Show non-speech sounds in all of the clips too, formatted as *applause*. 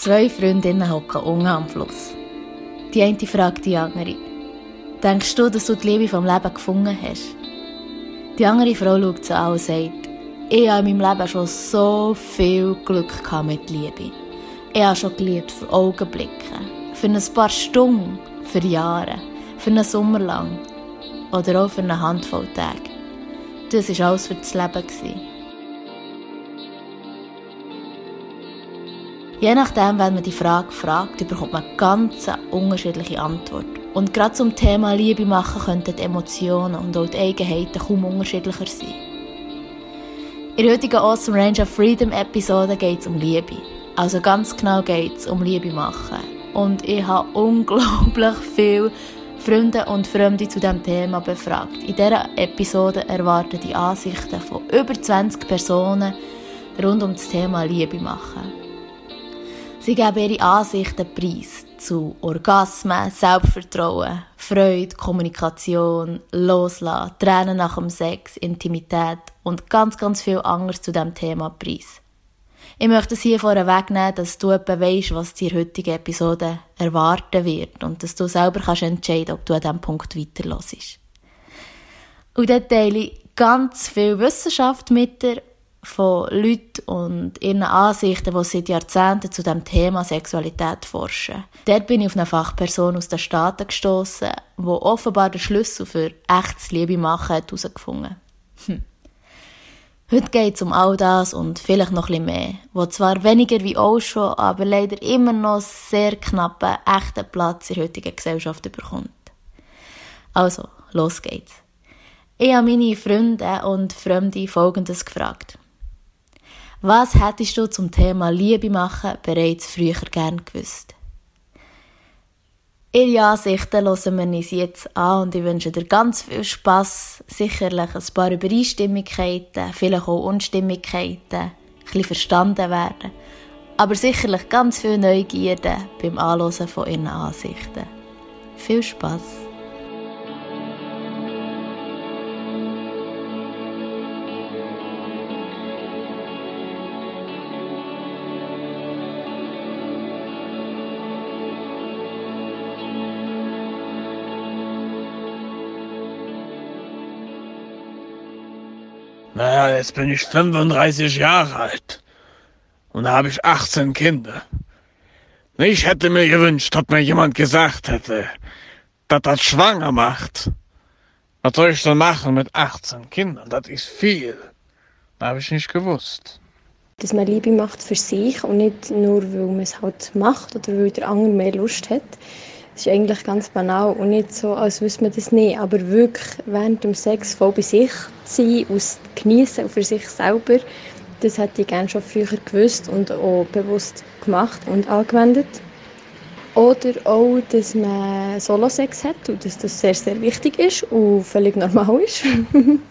Zwei Freundinnen hocken unten am Fluss. Die eine fragt die andere. Denkst du, dass du die Liebe vom Leben gefunden hast? Die andere Frau schaut sie an und sagt, ich habe in meinem Leben schon so viel Glück mit Liebe. Ich habe schon geliebt für Augenblicke, für ein paar Stunden, für Jahre, für einen Sommer lang oder auch für eine Handvoll Tage. Das war alles für das Leben. Je nachdem, wenn man die Frage fragt, bekommt man ganz unterschiedliche Antwort. Und gerade zum Thema Liebe machen könnten die Emotionen und auch die Eigenheiten kaum unterschiedlicher sein. In der heutigen Awesome Range of Freedom Episode geht es um Liebe. Also ganz genau geht es um Liebe machen. Und ich habe *laughs* unglaublich viele Freunde und Fremde zu diesem Thema befragt. In dieser Episode erwarten die Ansichten von über 20 Personen rund um das Thema Liebe machen. Sie geben ihre Ansichten preis zu Orgasmen, Selbstvertrauen, Freude, Kommunikation, Loslassen, Tränen nach dem Sex, Intimität und ganz, ganz viel anderes zu diesem Thema preis. Ich möchte es hier vorne wegnehmen, dass du etwa weißt, was dir heutige Episode erwarten wird und dass du selber kannst entscheiden, ob du an diesem Punkt weiterlässt. Und dann teile ich ganz viel Wissenschaft mit dir von Leuten und ihren Ansichten, die seit Jahrzehnten zu dem Thema Sexualität forschen. Dort bin ich auf eine Fachperson aus den Staaten gestoßen, die offenbar den Schlüssel für echtes Liebe machen hat herausgefunden. Hm. Heute geht es um all das und vielleicht noch etwas mehr, wo zwar weniger wie auch schon, aber leider immer noch sehr knappen, echten Platz in der heutigen Gesellschaft bekommt. Also, los geht's. Ich habe meine Freunde und Fremde Folgendes gefragt. Was hättest du zum Thema Liebe machen bereits früher gern gewusst? Ihre Ansichten hören wir uns jetzt an und ich wünsche dir ganz viel Spass, sicherlich ein paar Übereinstimmigkeiten, vielleicht auch Unstimmigkeiten, ein bisschen verstanden werden, aber sicherlich ganz viel Neugierde beim Anhören von ihren Ansichten. Viel Spass! Naja, jetzt bin ich 35 Jahre alt. Und da habe ich 18 Kinder. Ich hätte mir gewünscht, dass mir jemand gesagt hätte, dass das schwanger macht. Was soll ich denn machen mit 18 Kindern? Das ist viel. Das habe ich nicht gewusst. Dass man Liebe macht für sich und nicht nur, weil man es halt macht oder weil der andere mehr Lust hat. Das ist eigentlich ganz banal und nicht so, als wüsste man das nicht. Aber wirklich während dem Sex voll bei sich sein, aus genießen für sich selber, das hätte ich gerne schon früher gewusst und auch bewusst gemacht und angewendet. Oder auch, dass man Solo-Sex hat und dass das sehr, sehr wichtig ist und völlig normal ist.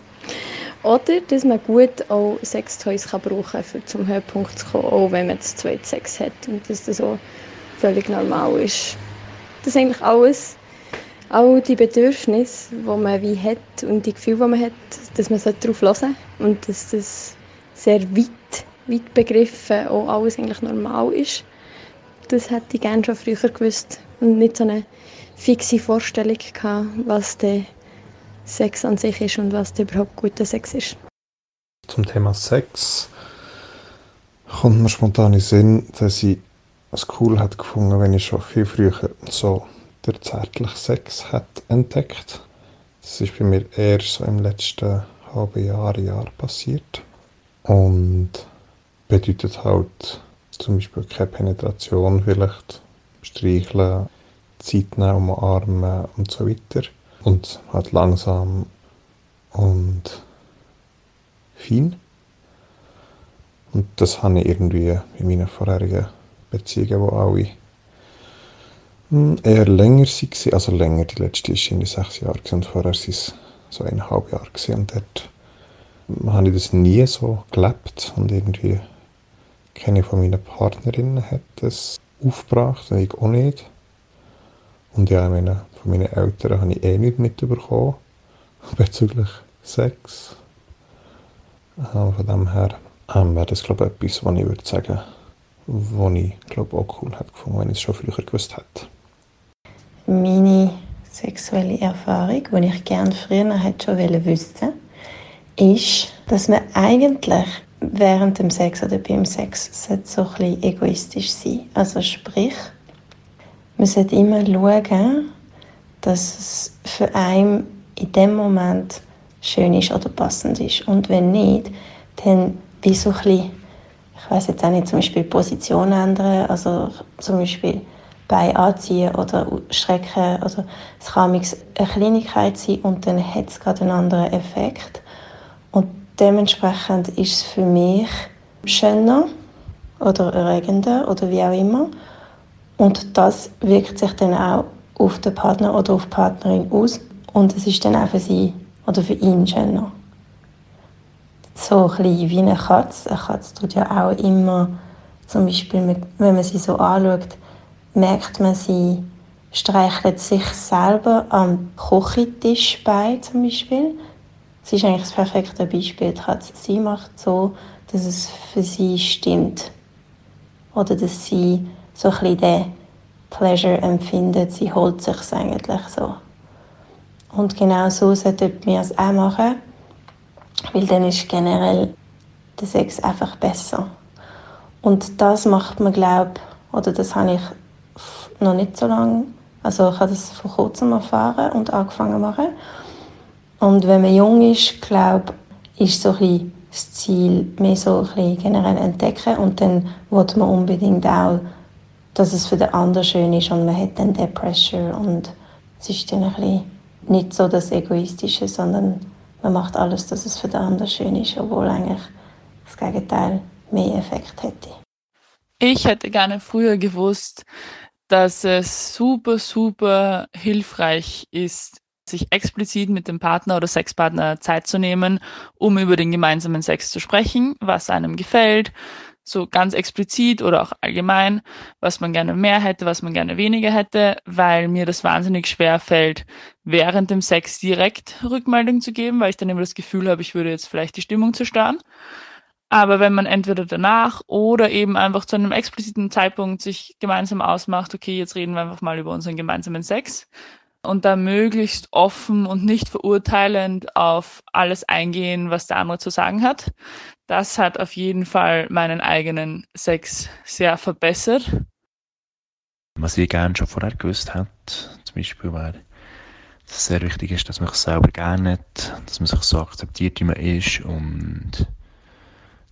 *laughs* Oder dass man gut auch Sextoys kann brauchen kann, um zum Höhepunkt zu kommen, auch wenn man zu zweit Sex hat und dass das auch völlig normal ist. Das eigentlich alles, all die Bedürfnisse, die man wie hat und die Gefühle, die man hat, dass man darauf hören und dass das sehr weit, weit begriffen auch alles eigentlich normal ist. Das hätte ich gerne schon früher gewusst und nicht so eine fixe Vorstellung gehabt, was der Sex an sich ist und was der überhaupt guter Sex ist. Zum Thema Sex kommt mir spontan in den Sinn, dass ich es cool hat gefunden, wenn ich schon viel früher so der zärtliche Sex hat entdeckt. Das ist bei mir eher so im letzten halben Jahr, Jahr passiert. Und bedeutet halt zum Beispiel keine Penetration vielleicht, streicheln, Zeit nehmen, umarmen und so weiter. Und halt langsam und fein. Und das habe ich irgendwie in meinen vorherigen Beziehungen, die alle hm, eher länger waren. Also länger, die letzte war in sechs Jahre und vorher waren es so eineinhalb Jahre. Und dort habe ich das nie so gelebt und irgendwie keine von meinen Partnerinnen hat das aufgebracht und ich auch nicht. Und ja, meine, von meinen Eltern habe ich eh nicht mitbekommen *laughs* bezüglich Sex. Von dem her ähm, wäre das glaube ich etwas, was ich würde sagen ich glaube auch cool hätte gefunden, wenn ich es schon früher gewusst hätte. Meine sexuelle Erfahrung, die ich gerne früher hätte schon wissen ist, dass man eigentlich während dem Sex oder beim Sex so ein bisschen egoistisch sein Also sprich, man sollte immer schauen, dass es für einen in dem Moment schön ist oder passend ist. Und wenn nicht, dann wie so ein bisschen, ich weiß jetzt auch nicht, zum Beispiel Position ändern, also zum Beispiel Bein anziehen oder strecken. Oder es kann eine Kleinigkeit sein und dann hat es gerade einen anderen Effekt. Und dementsprechend ist es für mich schöner oder erregender oder wie auch immer. Und das wirkt sich dann auch auf den Partner oder auf die Partnerin aus. Und es ist dann auch für sie oder für ihn schöner. So ein bisschen wie eine Katze. Eine Katze tut ja auch immer, zum Beispiel, wenn man sie so anschaut, merkt man, sie streichelt sich selber am Kochentisch bei, zum Beispiel. Sie ist eigentlich das perfekte Beispiel. Sie macht so, dass es für sie stimmt. Oder dass sie so ein den Pleasure empfindet. Sie holt sich eigentlich so. Und genau so sollten wir es auch machen, weil dann ist generell der Sex einfach besser. Und das macht man, glaube oder das habe ich noch nicht so lange. Also ich habe das vor kurzem erfahren und angefangen machen. Und wenn man jung ist, glaube ist so ein das Ziel mehr so ein generell entdecken und dann will man unbedingt auch, dass es für den anderen schön ist und man hat dann den Pressure und es ist dann ein bisschen nicht so das Egoistische, sondern man macht alles, dass es für den anderen schön ist, obwohl eigentlich das Gegenteil mehr Effekt hätte. Ich hätte gerne früher gewusst, dass es super, super hilfreich ist, sich explizit mit dem Partner oder Sexpartner Zeit zu nehmen, um über den gemeinsamen Sex zu sprechen, was einem gefällt, so ganz explizit oder auch allgemein, was man gerne mehr hätte, was man gerne weniger hätte, weil mir das wahnsinnig schwer fällt, während dem Sex direkt Rückmeldung zu geben, weil ich dann immer das Gefühl habe, ich würde jetzt vielleicht die Stimmung zerstören. Aber wenn man entweder danach oder eben einfach zu einem expliziten Zeitpunkt sich gemeinsam ausmacht, okay, jetzt reden wir einfach mal über unseren gemeinsamen Sex und da möglichst offen und nicht verurteilend auf alles eingehen, was der andere zu sagen hat, das hat auf jeden Fall meinen eigenen Sex sehr verbessert. Was ich gerne schon vorher gewusst hat, zum Beispiel, weil es sehr wichtig ist, dass man sich selber gerne hat, dass man sich so akzeptiert, wie man ist und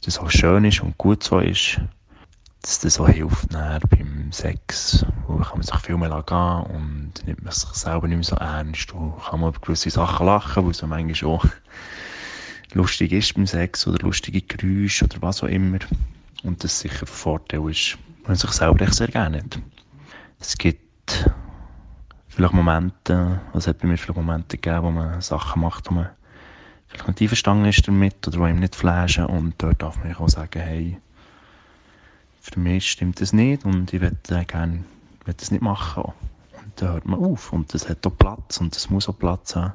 das auch schön ist und gut so ist, dass das auch hilft beim Sex, wo kann man sich viel mehr gehen und nimmt man sich selber nicht mehr so ernst und kann man über gewisse Sachen lachen, weil es manchmal auch lustig ist beim Sex oder lustige Geräusche oder was auch immer und das sicher ein Vorteil ist, wenn man sich selber echt sehr gerne hat. Es gibt vielleicht Momente, also hat bei mir viele Momente gegeben, wo man Sachen macht, wo man vielleicht nicht einverstanden ist damit oder die ihm nicht flashen und dort darf man auch sagen, hey, für mich stimmt das nicht und ich würde gerne will das nicht machen. Und dann hört man auf und das hat auch Platz und das muss auch Platz haben.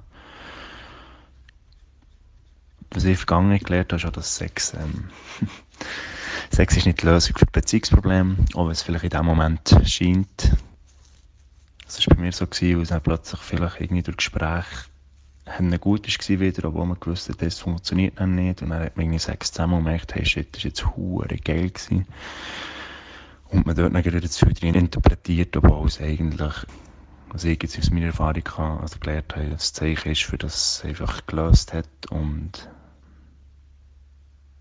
Was ich vergangen gelernt habe, ist auch, dass Sex, ähm, *laughs* Sex ist nicht die Lösung für Beziehungsprobleme, auch wenn es vielleicht in dem Moment scheint. Das war bei mir so, gewesen, weil es dann plötzlich vielleicht irgendwie durch Gespräche haben gut war wieder, obwohl man gewusst hat, das funktioniert dann nicht. Und dann hat man irgendwie sechs zusammen gemerkt, hey shit, das ist jetzt hure geil gewesen. Und man dort dann gerade das drin interpretiert, obwohl es eigentlich, was ich jetzt aus meiner Erfahrung kann, also gelernt habe, das Zeichen ist, für das es einfach gelöst hat und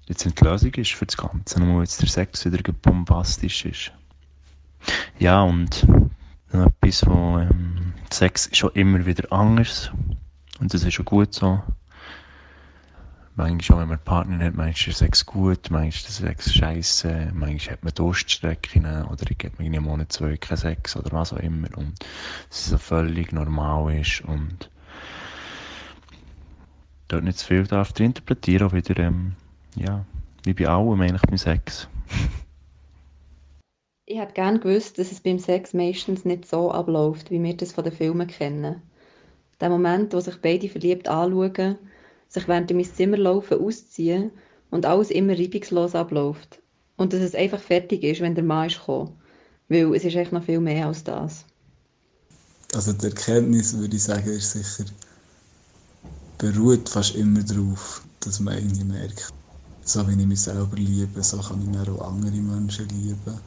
jetzt die Lösung ist für das Ganze, nur jetzt der Sex wieder bombastisch ist. Ja, und noch etwas, wo ähm, Sex ist schon immer wieder anders und das ist schon gut so. Manchmal, wenn man Partner hat, manchmal ist der Sex gut, manchmal ist der Sex scheiße, manchmal hat man Durststrecken oder ich gebe mir einen Monat, zwei keinen Sex oder was auch immer. Und es so völlig normal ist und dort nicht zu viel darf interpretieren, auch wieder, ähm, ja, wie bei allem eigentlich beim Sex. ich hätte gerne gewusst, dass es beim Sex meistens nicht so abläuft, wie wir das von den Filmen kennen. Der Moment, wo sich beide verliebt anschauen, sich während in mein Zimmer laufen, ausziehen und alles immer reibungslos abläuft. Und dass es einfach fertig ist, wenn der Mann ist gekommen. Weil es ist echt noch viel mehr als das. Also die Erkenntnis, würde ich sagen, ist sicher, beruht fast immer darauf, dass man irgendwie merkt, so wie ich mich selber liebe, so kann ich auch andere Menschen lieben.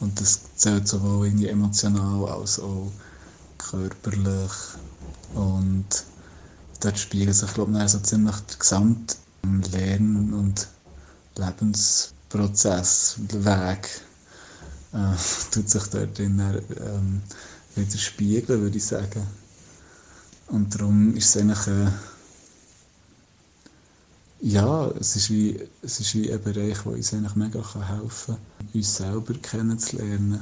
Und das zählt sowohl irgendwie emotional als auch körperlich. Und dort spiegelt sich, glaube ich, so ziemlich der gesamte Lern- und Lebensprozess, der Weg, äh, *laughs* tut sich dort drin, ähm, widerspiegeln, würde ich sagen. Und darum ist es eigentlich äh, ja, es ist, wie, es ist wie ein Bereich, der uns eigentlich mega helfen kann, uns selber kennenzulernen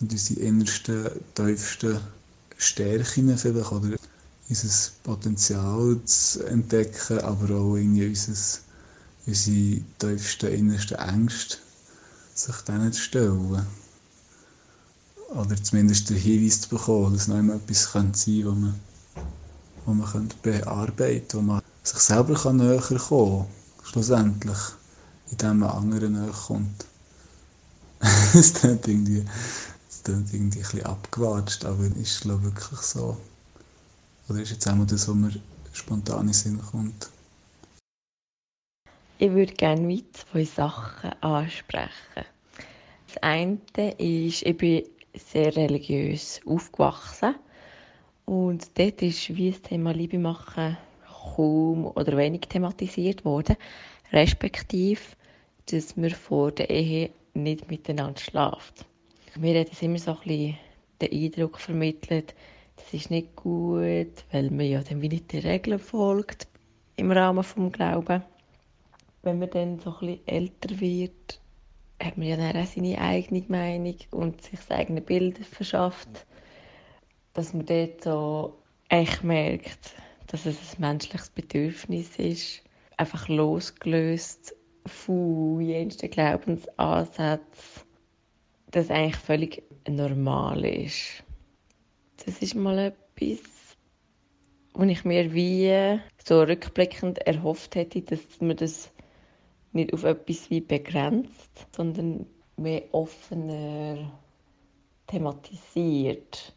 und unsere innersten, tiefsten Stärken vielleicht oder unser Potenzial zu entdecken, aber auch irgendwie unser, unsere tiefsten, innersten Ängste sich denen zu stellen. Oder zumindest den Hinweis zu bekommen, dass noch immer etwas sein könnte, was man, was man bearbeiten könnte, wo man sich selber kann näher kommen kann, schlussendlich, indem man anderen näher kommt. *laughs* das klingt irgendwie, klingt irgendwie ein bisschen abgewatscht, aber ist glaube wirklich so. Oder ist jetzt einmal das, was mir spontan in Sinn kommt? Ich würde gerne mit zwei Sachen ansprechen. Das eine ist, ich bin sehr religiös aufgewachsen und dort ist wie das Thema Liebe machen kaum oder wenig thematisiert worden, respektive, dass man vor der Ehe nicht miteinander schlaft. Mir hat es immer so ein bisschen den Eindruck vermittelt, das ist nicht gut, weil man ja dann wie nicht den Regeln folgt im Rahmen des Glaubens. Wenn man dann so ein bisschen älter wird, hat man ja dann auch seine eigene Meinung und sich das eigene Bild verschafft, dass man dort so echt merkt, dass es ein menschliches Bedürfnis ist, einfach losgelöst von jensten Glaubensansätzen, das eigentlich völlig normal ist. Das ist mal etwas, was ich mir wie so rückblickend erhofft hätte, dass man das nicht auf etwas wie begrenzt, sondern mehr offener thematisiert.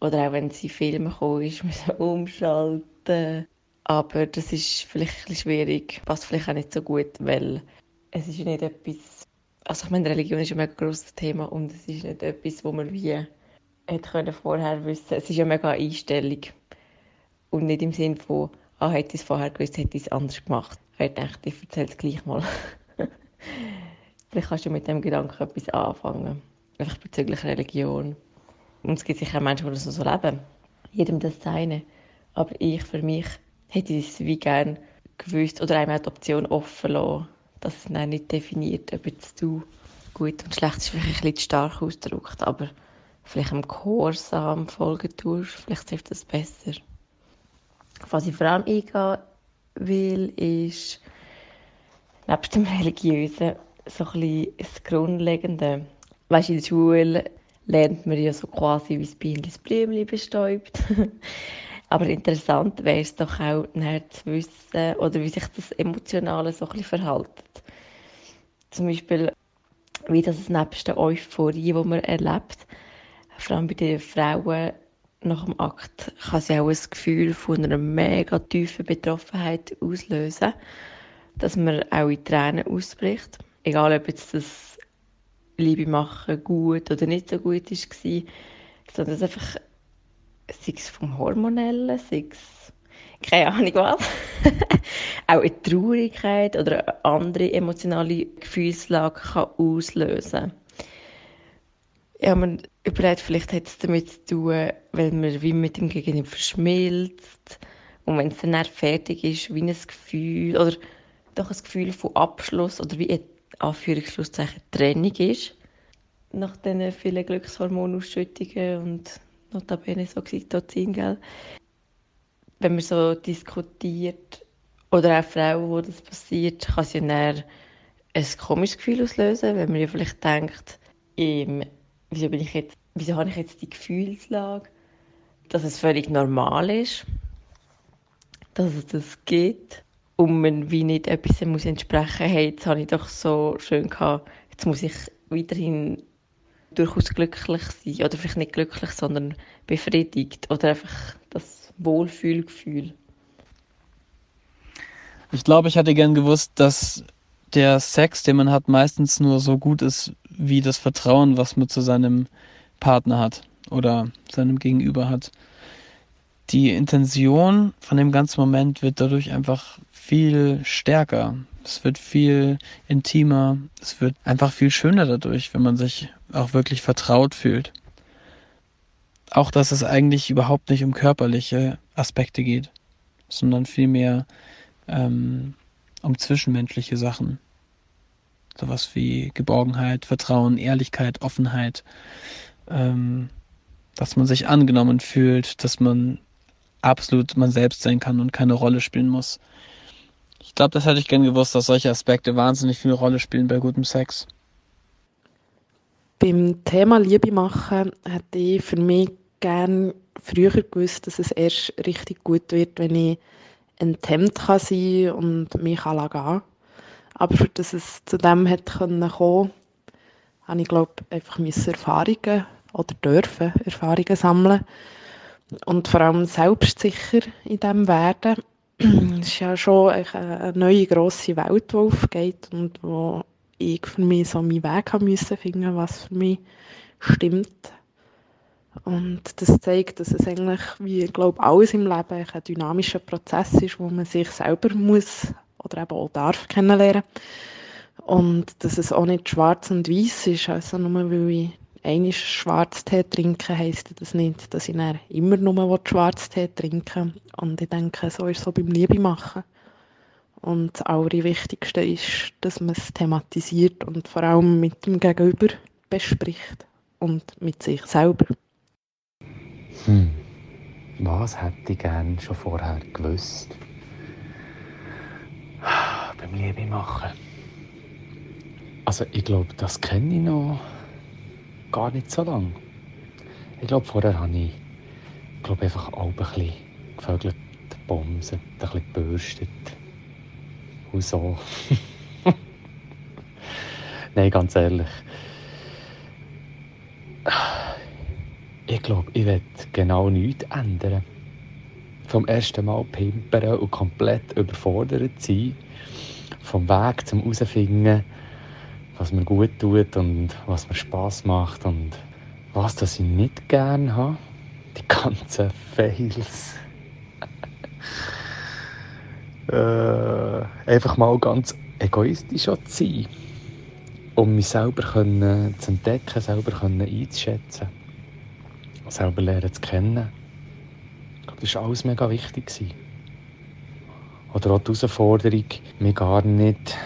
Oder auch wenn sie Filme kommen, ist, müssen umschalten Seite. Aber das ist vielleicht ein schwierig, passt vielleicht auch nicht so gut, weil es ist nicht etwas, also ich meine, Religion ist ein mega grosses Thema und es ist nicht etwas, wo man wie hätte vorher wissen Es ist ja mega eine Einstellung und nicht im Sinne von, ah, hätte ich es vorher gewusst, hätte ich es anders gemacht. Ich dachte, ich erzähle es gleich mal. *laughs* vielleicht kannst du mit dem Gedanken etwas anfangen, einfach bezüglich Religion. Und es gibt sicher Menschen, die das so leben. Jedem das Seine. Aber ich für mich hätte es wie gern gewusst oder einmal die Option offen lassen, dass es dann nicht definiert, ob jetzt du gut und schlecht ist vielleicht ein bisschen stark ausgedrückt, aber vielleicht im Gehorsam folgen tust, vielleicht hilft das besser. Was ich vor allem eingehen will, ist neben dem Religiösen so ein bisschen das Grundlegende. Weißt, in der Schule lernt man ja so quasi, wie das Bienen das Blümchen bestäubt. *laughs* Aber interessant wäre es doch auch, zu wissen, oder wie sich das Emotionale so ein verhält. Zum Beispiel, wie das nebst der Euphorie, die man erlebt, vor allem bei den Frauen nach dem Akt, kann sie auch ein Gefühl von einer mega tiefen Betroffenheit auslösen, dass man auch in Tränen ausbricht. Egal, ob jetzt das Liebe machen gut oder nicht so gut war, sondern es einfach sei es vom Hormonellen, sei es keine Ahnung was, *laughs* auch eine Traurigkeit oder eine andere emotionale Gefühlslage kann auslösen. Ja, man überlegt, vielleicht hat es damit zu tun, weil man wie mit dem Gegenüber verschmilzt. Und wenn es dann fertig ist, wie ein Gefühl oder doch ein Gefühl von Abschluss oder wie ein Anführungsschlusszeichen Trennung ist. Nach diesen vielen Glückshormonausschüttungen und notabene so Oxytocin, gell? Wenn man so diskutiert, oder auch Frauen, wo das passiert, kann es ja dann ein komisches Gefühl auslösen, wenn man ja vielleicht denkt, ähm, wieso, bin ich jetzt, wieso habe ich jetzt die Gefühlslage, dass es völlig normal ist, dass es das gibt und man wie nicht etwas entsprechen muss, jetzt habe ich doch so schön gehabt, jetzt muss ich weiterhin durchaus glücklich sein. Oder vielleicht nicht glücklich, sondern befriedigt. Oder einfach das Wohlfühlgefühl. Ich glaube, ich hätte gern gewusst, dass der Sex, den man hat, meistens nur so gut ist wie das Vertrauen, was man zu seinem Partner hat oder seinem Gegenüber hat. Die Intention von dem ganzen Moment wird dadurch einfach viel stärker. Es wird viel intimer. Es wird einfach viel schöner dadurch, wenn man sich auch wirklich vertraut fühlt. Auch, dass es eigentlich überhaupt nicht um körperliche Aspekte geht, sondern vielmehr ähm, um zwischenmenschliche Sachen. Sowas wie Geborgenheit, Vertrauen, Ehrlichkeit, Offenheit, ähm, dass man sich angenommen fühlt, dass man absolut man selbst sein kann und keine Rolle spielen muss. Ich glaube, das hätte ich gern gewusst, dass solche Aspekte wahnsinnig viel Rolle spielen bei gutem Sex. Beim Thema Liebe machen hätte ich für mich gern früher gewusst, dass es erst richtig gut wird, wenn ich enthemmt kann sein und mich kann. Aber für dass es zu dem hätte kommen können, habe ich glaube einfach Erfahrungen oder dürfen Erfahrungen sammeln und vor allem selbstsicher in dem werden. *clears throat* es ist ja schon eine neue grosse Welt, die aufgeht und wo ich für mich so meinen Weg haben müssen finden, was für mich stimmt. Und das zeigt, dass es eigentlich, wie ich glaube, alles im Leben ein dynamischer Prozess ist, wo man sich selber muss oder eben auch darf kennenlernen. Und dass es auch nicht schwarz und weiß ist, also nur weil ich einmal Schwarztee trinke, heisst das nicht, dass ich dann immer nur Schwarztee trinke. Und ich denke, so ist es so beim Liebe machen. Und das Allerwichtigste ist, dass man es thematisiert und vor allem mit dem Gegenüber bespricht und mit sich selber. Hm. Was hätte ich gern schon vorher gewusst? Beim Liebe machen. Also ich glaube, das kenne ich noch gar nicht so lange. Ich glaube, vorher habe ich glaube einfach auch ein bisschen gevögelt, gebomset, ein bisschen gebürstet. Und so. *laughs* Nein, ganz ehrlich. Ich glaube, ich werde genau nichts ändern. Vom ersten Mal pimpern und komplett überfordert sein. Vom Weg zum herausfinden, was mir gut tut und was mir Spaß macht und was das ich nicht gerne habe. Die ganzen *laughs* Fails. *laughs* äh, einfach mal ganz egoistisch zu sein. Um mich selber können, zu entdecken, selber können einzuschätzen. Selber lernen zu kennen. Ich glaube, das war alles mega wichtig. Oder auch die Herausforderung, mich gar nicht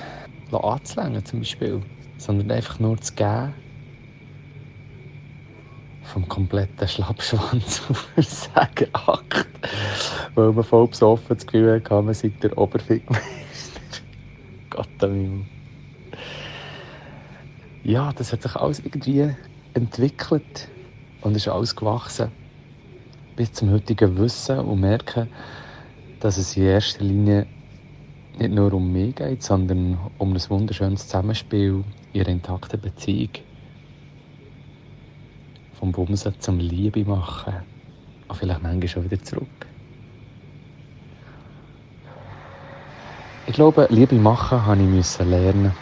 anzulängen, zum Beispiel sondern einfach nur zu geben. Vom kompletten Schlappschwanz *laughs* auf Versagenakt. Weil man voll besoffen das Gefühl hatte, man sei der Oberfickmeister. *laughs* Gott. Ja, das hat sich alles irgendwie entwickelt und ist alles gewachsen. Bis zum heutigen Wissen und merken, dass es in erster Linie nicht nur um mich geht, sondern um ein wunderschönes Zusammenspiel ihre intakte Beziehung vom Bumsen zum Liebe machen und vielleicht manchmal schon wieder zurück. Ich glaube, Liebe machen habe ich lernen.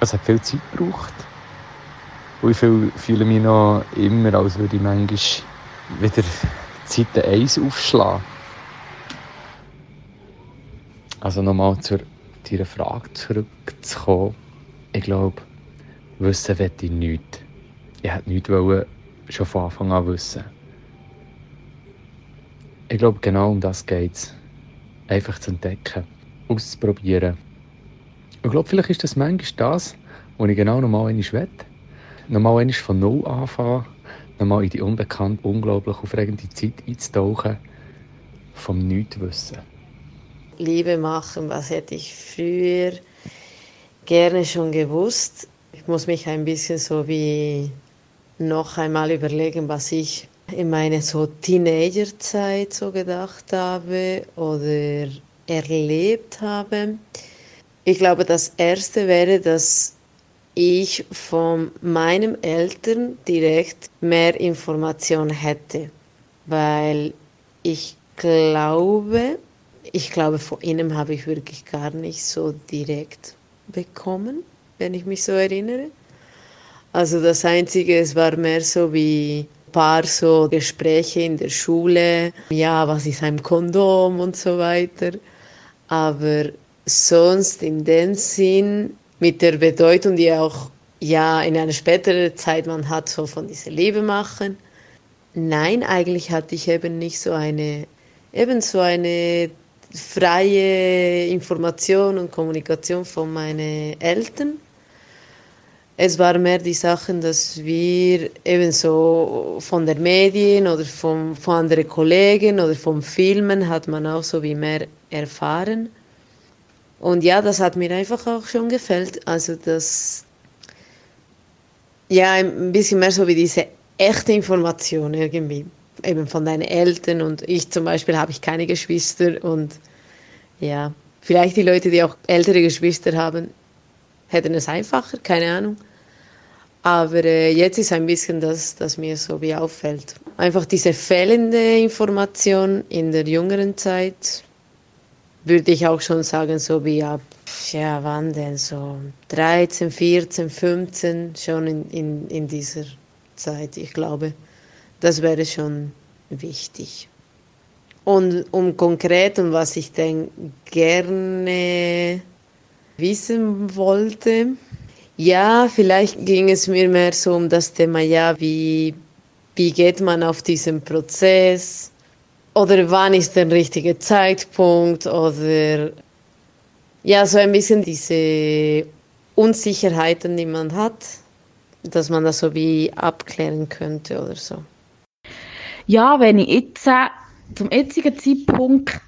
Es hat viel Zeit gebraucht. Und ich fühle mich noch immer, als würde ich manchmal wieder Seite 1 aufschlagen. Also nochmal zu deiner Frage zurückzukommen ich glaube, wissen möchte ich nichts. Ich hätte nichts wollen, schon von Anfang an wissen. Ich glaube, genau um das geht es. Einfach zu entdecken, auszuprobieren. Ich glaube, vielleicht ist das manchmal das, was ich genau nochmal einmal will. Nochmal einmal von Null anfangen, nochmal in die unbekannte, unglaublich aufregende Zeit einzutauchen, vom Nichtwissen. Liebe machen, was hätte ich früher gerne schon gewusst. Ich muss mich ein bisschen so wie noch einmal überlegen, was ich in meiner so Teenagerzeit so gedacht habe oder erlebt habe. Ich glaube, das Erste wäre, dass ich von meinen Eltern direkt mehr Informationen hätte, weil ich glaube, ich glaube, von ihnen habe ich wirklich gar nicht so direkt bekommen, wenn ich mich so erinnere. Also das Einzige, es war mehr so wie ein paar so Gespräche in der Schule, ja, was ist ein Kondom und so weiter. Aber sonst in dem Sinn mit der Bedeutung, die auch ja in einer späteren Zeit man hat, so von dieser Liebe machen. Nein, eigentlich hatte ich eben nicht so eine, eben so eine freie Information und Kommunikation von meinen Eltern. Es war mehr die Sachen, dass wir eben so von der Medien oder von, von anderen Kollegen oder vom Filmen hat man auch so wie mehr erfahren. Und ja, das hat mir einfach auch schon gefällt. Also das, ja, ein bisschen mehr so wie diese echte Information irgendwie. Eben von deinen Eltern und ich zum Beispiel habe ich keine Geschwister und ja, vielleicht die Leute, die auch ältere Geschwister haben, hätten es einfacher, keine Ahnung. Aber äh, jetzt ist ein bisschen das, das mir so wie auffällt. Einfach diese fehlende Information in der jüngeren Zeit, würde ich auch schon sagen, so wie ab, ja, wann denn, so 13, 14, 15, schon in, in, in dieser Zeit, ich glaube, das wäre schon wichtig. Und um konkret und was ich denn gerne wissen wollte, ja, vielleicht ging es mir mehr so um das Thema, ja, wie, wie geht man auf diesen Prozess, oder wann ist der richtige Zeitpunkt oder ja, so ein bisschen diese Unsicherheiten, die man hat, dass man das so wie abklären könnte oder so. Ja, wenn ich jetzt äh, zum jetzigen Zeitpunkt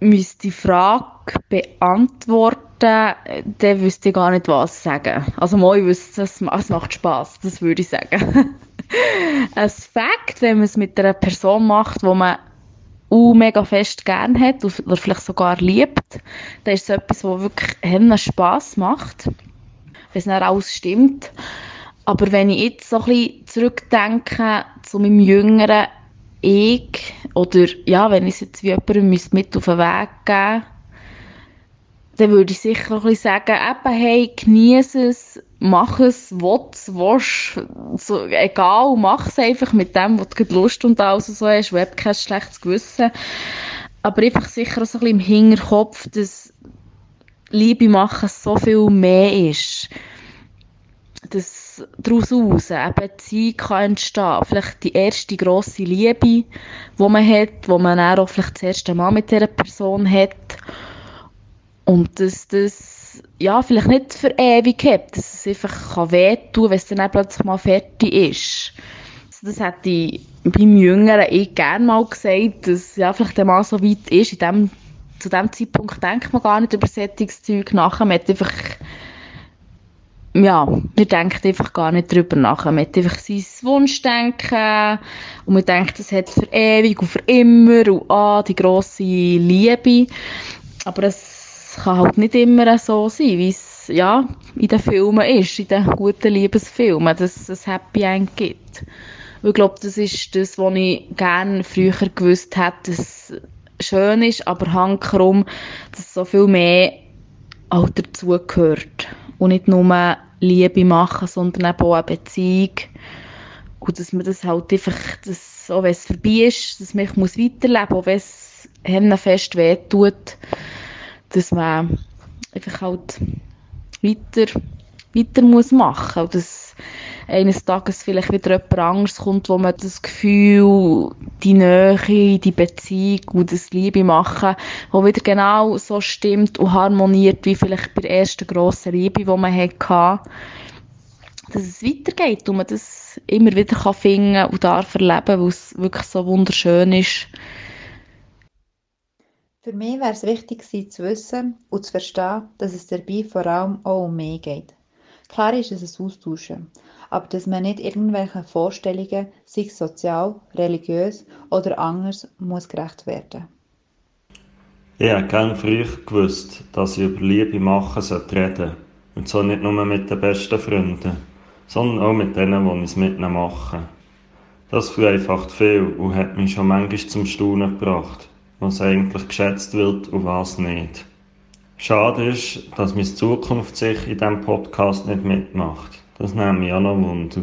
müsste die Frage beantworten, dann wüsste ich gar nicht, was sagen. Also mal, ich wüsste, es macht Spaß, das würde ich sagen. *laughs* ein Fakt, wenn man es mit einer Person macht, wo man uh, mega fest gern hat oder vielleicht sogar liebt, dann ist es etwas, was wirklich einen Spass macht, wenn es nicht alles stimmt. Aber wenn ich jetzt so ein bisschen zurückdenke zu meinem jüngeren Ich, oder ja, wenn ich es jetzt wie jemandem mit auf den Weg geben dann würde ich sicher ein bisschen sagen, eben, hey, genieße es, mach es, willst, willst, so, egal, mach es einfach mit dem, was du Lust und alles so hast, Web kein schlechtes Gewissen. Aber einfach sicher so ein bisschen im Hinterkopf, dass Liebe machen so viel mehr ist. Dass daraus heraus eine Beziehung kann entstehen Vielleicht die erste grosse Liebe, die man hat, wo man auch vielleicht das erste Mal mit dieser Person hat. Und dass das, ja, vielleicht nicht für ewig hat, dass es einfach kann wehtun kann, wenn es dann plötzlich mal fertig ist. Also das hätte ich beim Jüngeren ich gerne mal gesagt, dass ja, vielleicht der Mann so weit ist, in dem, zu dem Zeitpunkt denkt man gar nicht über Sättigungszeug nach, man hat einfach ja, man denkt einfach gar nicht drüber nach. Man hat einfach sein Wunschdenken und man denkt, das hat für ewig und für immer und ah, die grosse Liebe. Aber es kann halt nicht immer so sein, wie es ja, in den Filmen ist, in den guten Liebesfilmen, dass es ein Happy End gibt. Und ich glaube, das ist das, was ich gerne früher gewusst hätte, dass es schön ist, aber hankerum, dass so viel mehr auch dazugehört. Und nicht nur Liebe machen, sondern eben auch eine Beziehung. Und dass man das halt einfach, dass, auch wenn es vorbei ist, dass man weiterleben muss, auch wenn es fest wehtut, dass man einfach halt weiter, weiter muss machen. Und dass eines Tages vielleicht wieder jemand anderes kommt, wo man das Gefühl, die Nähe, die Beziehung und das Liebe machen, wo wieder genau so stimmt und harmoniert, wie vielleicht bei der ersten grossen Liebe, die man hatte, dass es weitergeht und man das immer wieder kann finden und darf erleben, weil es wirklich so wunderschön ist, für mich wäre es wichtig gewesen, zu wissen und zu verstehen, dass es dabei vor allem auch um mehr geht. Klar ist es ein Austauschen, aber dass man nicht irgendwelchen Vorstellungen, sei sozial, religiös oder anders, muss gerecht werden. Ich hätte gerne früher gewusst, dass ich über Liebe machen sollte reden. Und zwar nicht nur mit den besten Freunden, sondern auch mit denen, die es mit ihnen machen. Das vereinfacht viel und hat mich schon manchmal zum Staunen gebracht, was eigentlich geschätzt wird und was nicht. Schade ist, dass meine Zukunft sich in diesem Podcast nicht mitmacht. Das nimmt mich auch noch Wunder,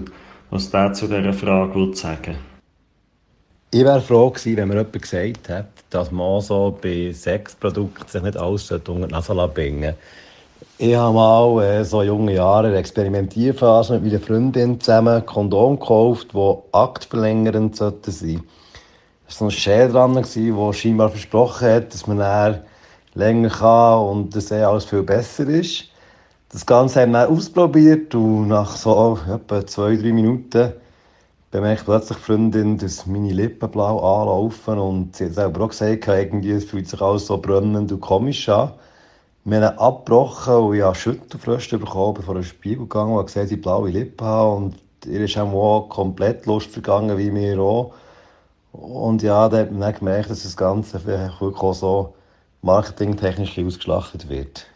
was der zu dieser Frage sagen Ich wäre froh gewesen, wenn mir jemand gesagt hätte, dass man so bei Sexprodukten sich nicht alles unter die Nase bringen Ich habe mal äh, so junge Jahre eine Experimentierphase mit meiner Freundin zusammen Kondom gekauft, die aktverlängernd sein. Es war so ein Schäl dran, der scheinbar versprochen hat, dass man dann länger kann und dass eh alles viel besser ist. Das Ganze haben wir ausprobiert und nach so etwa zwei, drei Minuten bemerkt plötzlich Freundin, dass meine Lippen blau anlaufen und sie hat selber auch gesagt, irgendwie, es fühlt sich alles so brennend und komisch an. Wir haben abgebrochen und ich habe Schüttelfröste bekommen, bevor ich Spiegel gegangen und gesehen, dass ich blaue Lippen habe und ihr ist auch komplett Lust vergangen, wie mir auch. Und ja, da hat man dann gemerkt, dass das Ganze wirklich so marketingtechnisch ausgeschlachtet wird.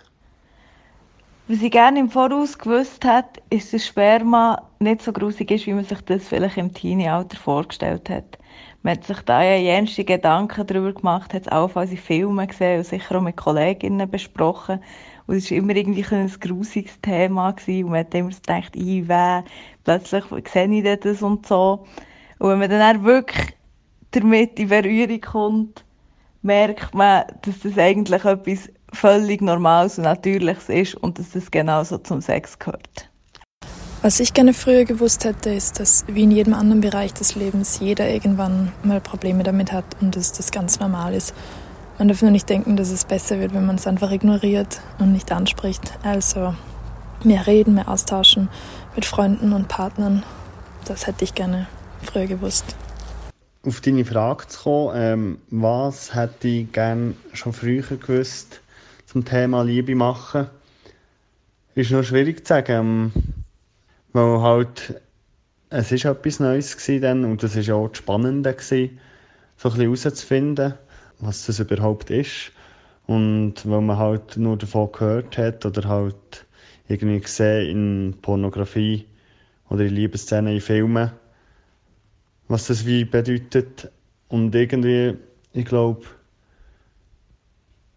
Was ich gerne im Voraus gewusst hätte, ist, dass Sperma nicht so grusig ist, wie man sich das vielleicht im Teenie-Alter vorgestellt hat. Man hat sich da ja jenste Gedanken darüber gemacht, hat es auch in Filmen gesehen und sicher auch mit Kolleginnen besprochen. Und es war immer irgendwie ein grusiges Thema gewesen. und man hat immer gedacht, ich weh, plötzlich sehe ich das und so. Und wenn man dann wirklich damit in Berührung kommt, merkt man, dass das eigentlich etwas völlig Normales und Natürliches ist und dass das genauso zum Sex gehört. Was ich gerne früher gewusst hätte, ist, dass wie in jedem anderen Bereich des Lebens jeder irgendwann mal Probleme damit hat und dass das ganz normal ist. Man darf nur nicht denken, dass es besser wird, wenn man es einfach ignoriert und nicht anspricht. Also mehr reden, mehr austauschen mit Freunden und Partnern. Das hätte ich gerne früher gewusst. Auf deine Frage zu kommen, ähm, was hätte ich gerne schon früher gewusst, zum Thema Liebe machen, ist noch schwierig zu sagen, ähm, weil halt es ist etwas Neues dann und es war auch das Spannende gewesen, so ein bisschen herauszufinden, was das überhaupt ist. Und weil man halt nur davon gehört hat oder halt irgendwie gesehen in Pornografie oder in Liebesszenen in Filmen, was das wie bedeutet und irgendwie, ich glaube,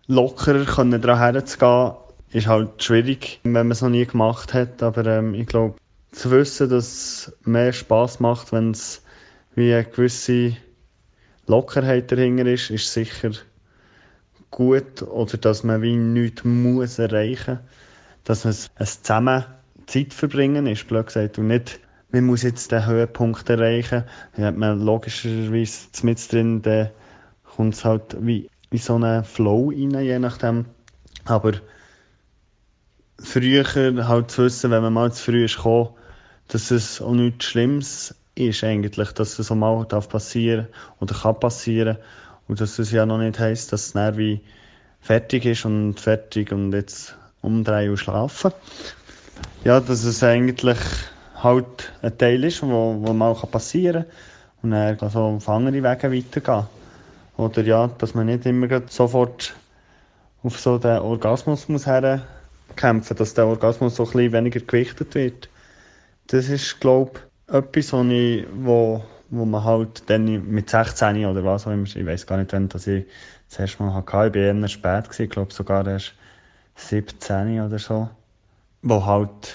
lockerer können daran herzugehen, ist halt schwierig, wenn man es noch nie gemacht hat. Aber ähm, ich glaube, zu wissen, dass es mehr Spass macht, wenn es wie eine gewisse Lockerheit dahinter ist, ist sicher gut. Oder dass man wie nichts muss erreichen muss. Dass es zusammen Zeit verbringen ist, blöd gesagt. Und nicht, man muss jetzt den Höhepunkt erreichen. Dann hat man logischerweise mit drin, dann kommt es halt wie in so einen Flow rein, je nachdem. Aber früher halt zu wissen, wenn man mal zu früh ist gekommen, dass es auch nichts Schlimmes ist eigentlich, dass es auch mal darf passieren oder kann passieren und dass es ja noch nicht heisst, dass es dann wie fertig ist und fertig und jetzt umdrehen und schlafen. Ja, dass es eigentlich halt ein Teil ist, wo, wo mal passieren kann und dann also auf andere Wege weitergehen. Oder ja, dass man nicht immer sofort auf so den Orgasmus muss herkämpfen dass der Orgasmus so ein bisschen weniger gewichtet wird. Das ist, glaube ich, etwas, wo, ich, wo, wo man halt dann mit 16 oder was auch immer, ich weiß gar nicht, wann ich das erste Mal hatte, ich war eher spät, ich glaube sogar erst 17 oder so, wo halt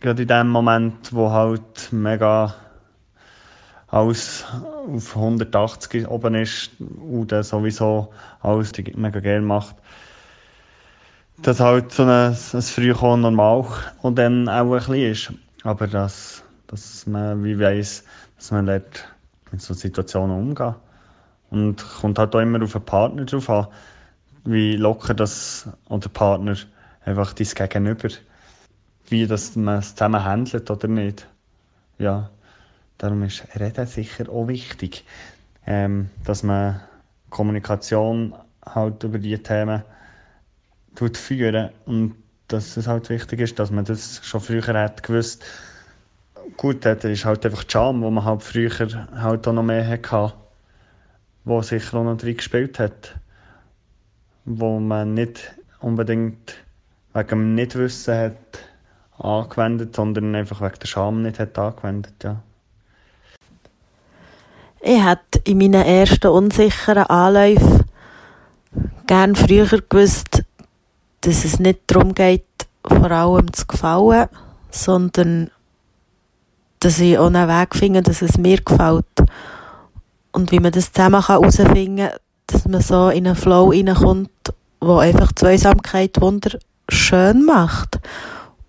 gerade in dem Moment, wo halt mega alles auf 180 oben ist und der sowieso alles mega gerne macht. Dass halt so ein, ein Frühkommen normal und dann auch ein bisschen ist. Aber dass, dass man wie weiss, dass man dort mit so Situationen umgeht. Und kommt halt auch immer auf den Partner drauf an, wie locker das, oder Partner, einfach dein Gegenüber, wie das man es zusammen handelt oder nicht. Ja. Darum ist Reden sicher auch wichtig, ähm, dass man Kommunikation halt über diese Themen tut führen und dass es halt wichtig ist, dass man das schon früher hat gewusst. Gut, das ist halt einfach die Charme, wo man halt früher halt auch noch mehr hatte, wo sicher auch noch drin gespielt hat. wo man nicht unbedingt wegen dem Nichtwissen hat angewendet, sondern einfach wegen der Scham nicht hat angewendet, ja. Ich hätte in meinen ersten unsicheren Anläufen gern früher gewusst, dass es nicht darum geht, vor allem zu gefallen, sondern dass ich auch einen Weg finde, dass es mir gefällt. Und wie man das zusammen herausfinden kann, dass man so in einen Flow reinkommt, wo einfach die Zweisamkeit wunderschön macht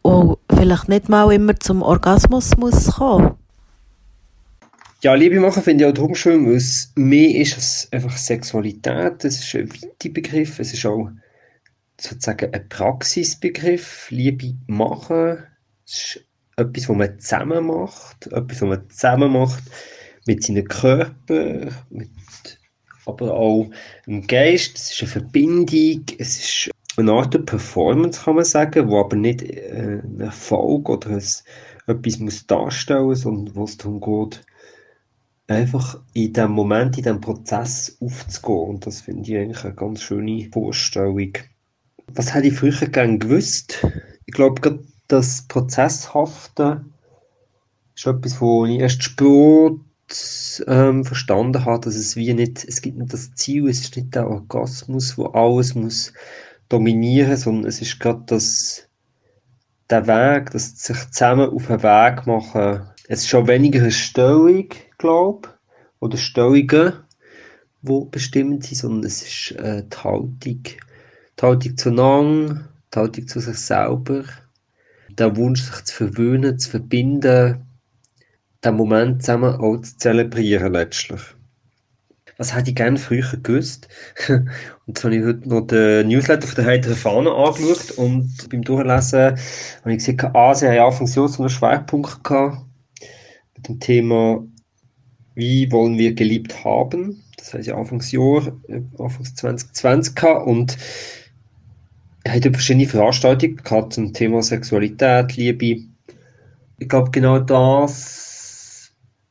und vielleicht nicht mal immer zum Orgasmus muss kommen. Ja, Liebe machen finde ich auch darum schön, weil es mehr ist als einfach Sexualität. Es ist ein weiter Begriff. Es ist auch sozusagen ein Praxisbegriff. Liebe machen. Ist etwas, was man zusammen macht. Etwas, was man zusammen macht mit seinem Körper, mit, aber auch im Geist. Es ist eine Verbindung. Es ist eine Art Performance, kann man sagen, wo aber nicht äh, ein Erfolg oder ein, etwas muss darstellen sondern wo es darum geht, einfach in dem Moment, in dem Prozess aufzugehen. Und das finde ich eigentlich eine ganz schöne Vorstellung. Was hätte ich früher gerne gewusst? Ich glaube, das Prozesshafte ist etwas, wo ich erst spät ähm, verstanden habe, dass es wie nicht, es gibt nicht das Ziel, es ist nicht der Orgasmus, wo alles muss dominieren, sondern es ist gerade das, der Weg, das sich zusammen auf einen Weg machen. Es ist schon weniger eine Stellung, glaube oder Stellungen, die bestimmend sind, sondern es ist äh, die Haltung. Die Haltung zueinander, die Haltung zu sich selber, der Wunsch, sich zu verwöhnen, zu verbinden, den Moment zusammen auch zu zelebrieren letztlich. Was hätte ich gerne früher gewusst? *laughs* und zwar habe ich heute noch den Newsletter von der Heiter Fahne angeschaut und beim Durchlesen habe ich gesehen, ah, sie haben Anfangs Jahr so einen Schwerpunkt gehabt mit dem Thema wie wollen wir geliebt haben? Das heißt ja Anfangsjahr, äh, Anfangs 2020 gehabt und er hat verschiedene Veranstaltungen gehabt zum Thema Sexualität, Liebe. Ich glaube, genau das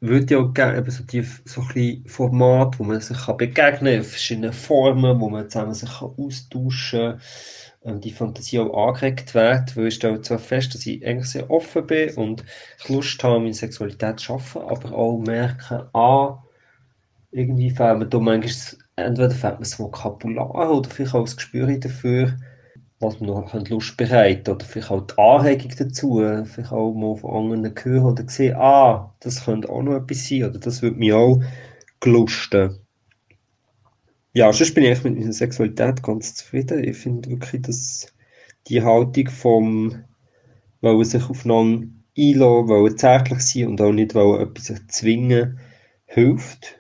würde ja gerne eben so, die, so ein Format, wo man sich kann begegnen kann, in verschiedenen Formen, wo man zusammen sich kann austauschen kann ähm, die Fantasie auch angeregt wird, weil ich stelle zwar fest, dass ich eigentlich sehr offen bin und Lust habe, meine Sexualität zu schaffen, aber auch merke, ah, irgendwie fehlt mir da manchmal, entweder fehlt mir das Vokabular oder vielleicht auch das Gespür dafür, was man noch Lust bereiten oder vielleicht auch die Anregung dazu, vielleicht auch mal von anderen hören oder sehen, ah, das könnte auch noch etwas sein oder das würde mich auch gelusten ja, sonst bin ich eigentlich mit meiner Sexualität ganz zufrieden. Ich finde wirklich, dass die Haltung vom wollen sich aufeinander einlassen, wollen zärtlich sein und auch nicht wollen etwas zwingen, hilft.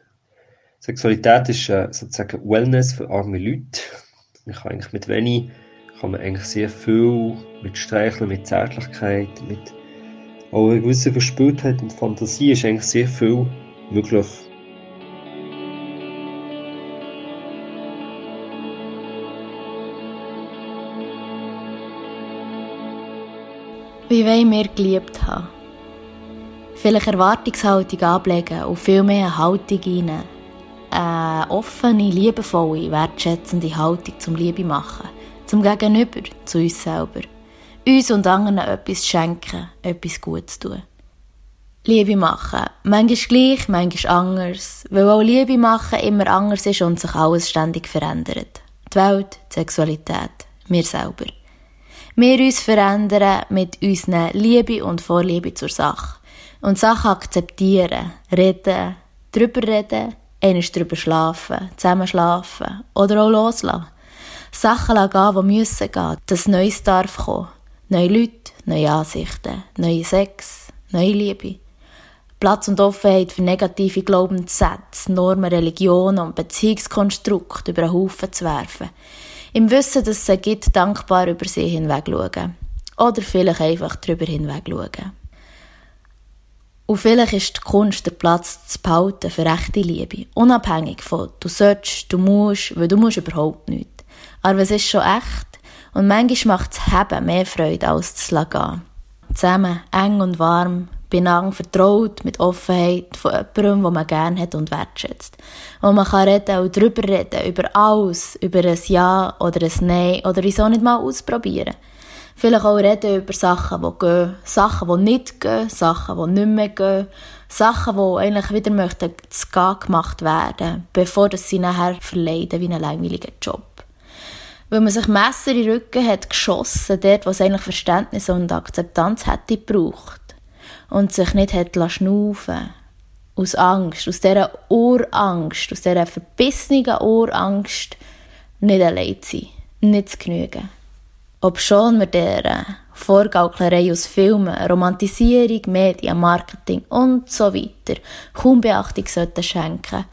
Sexualität ist äh, sozusagen Wellness für arme Leute. Man kann eigentlich mit wenig, kann man eigentlich sehr viel mit Streicheln, mit Zärtlichkeit, mit auch einer gewissen Verspürtheit und Fantasie ist eigentlich sehr viel möglich. Wie wollen wir geliebt haben? Vielleicht Erwartungshaltung ablegen und viel mehr eine Haltung rein. Eine offene, liebevolle, wertschätzende Haltung zum Liebe machen. Zum Gegenüber, zu uns selber. Uns und anderen etwas schenken, etwas Gutes tun. Liebe machen. Manchmal gleich, manchmal anders. Weil auch Liebe machen immer anders ist und sich alles ständig verändert. Die Welt, die Sexualität, wir selber wir uns verändern mit unseren Liebe und Vorliebe zur Sache. Und Sachen akzeptieren, reden, drüber reden, einmal drüber schlafen, zusammen schlafen oder auch loslassen. Sachen gehen, die müssen gehen, dass Neues darf kommen. Neue Leute, neue Ansichten, neue Sex, neue Liebe. Platz und Offenheit für negative Glaubenssätze, Normen, Religionen und Beziehungskonstrukte über einen Haufen zu werfen. Im Wissen, dass es gibt, dankbar über sie hinweg schauen. Oder vielleicht einfach drüber hinweg schauen. Und vielleicht ist die Kunst der Platz zu behalten für echte Liebe. Unabhängig von du sollst, du musst, weil du musst überhaupt nichts. Aber es ist schon echt. Und manchmal macht das Haben mehr Freude als das Lagen. Zusammen, eng und warm, Beinahe vertraut, mit Offenheit von jemandem, den man gerne hat und wertschätzt. Wo man kann reden und drüber reden, über alles, über ein Ja oder ein Nein oder wieso nicht mal ausprobieren. Vielleicht auch reden über Sachen, die gehen, Sachen, die nicht gehen, Sachen, die nicht mehr gehen, Sachen, die eigentlich wieder möchten zu gehen gemacht werden, bevor sie nachher verleiden wie einen langweiligen Job. Weil man sich Messer in den Rücken hat geschossen, dort, wo es eigentlich Verständnis und Akzeptanz hätte gebraucht. Und sich nicht hat schnaufen Aus Angst, aus dieser Urangst, aus dieser verbissenen Urangst, nicht allein zu sein, nicht zu genügen. Ob schon mit dieser Vorgauklerei aus Filmen, Romantisierung, Medien, Marketing und so weiter kaum Beachtung sollten schenken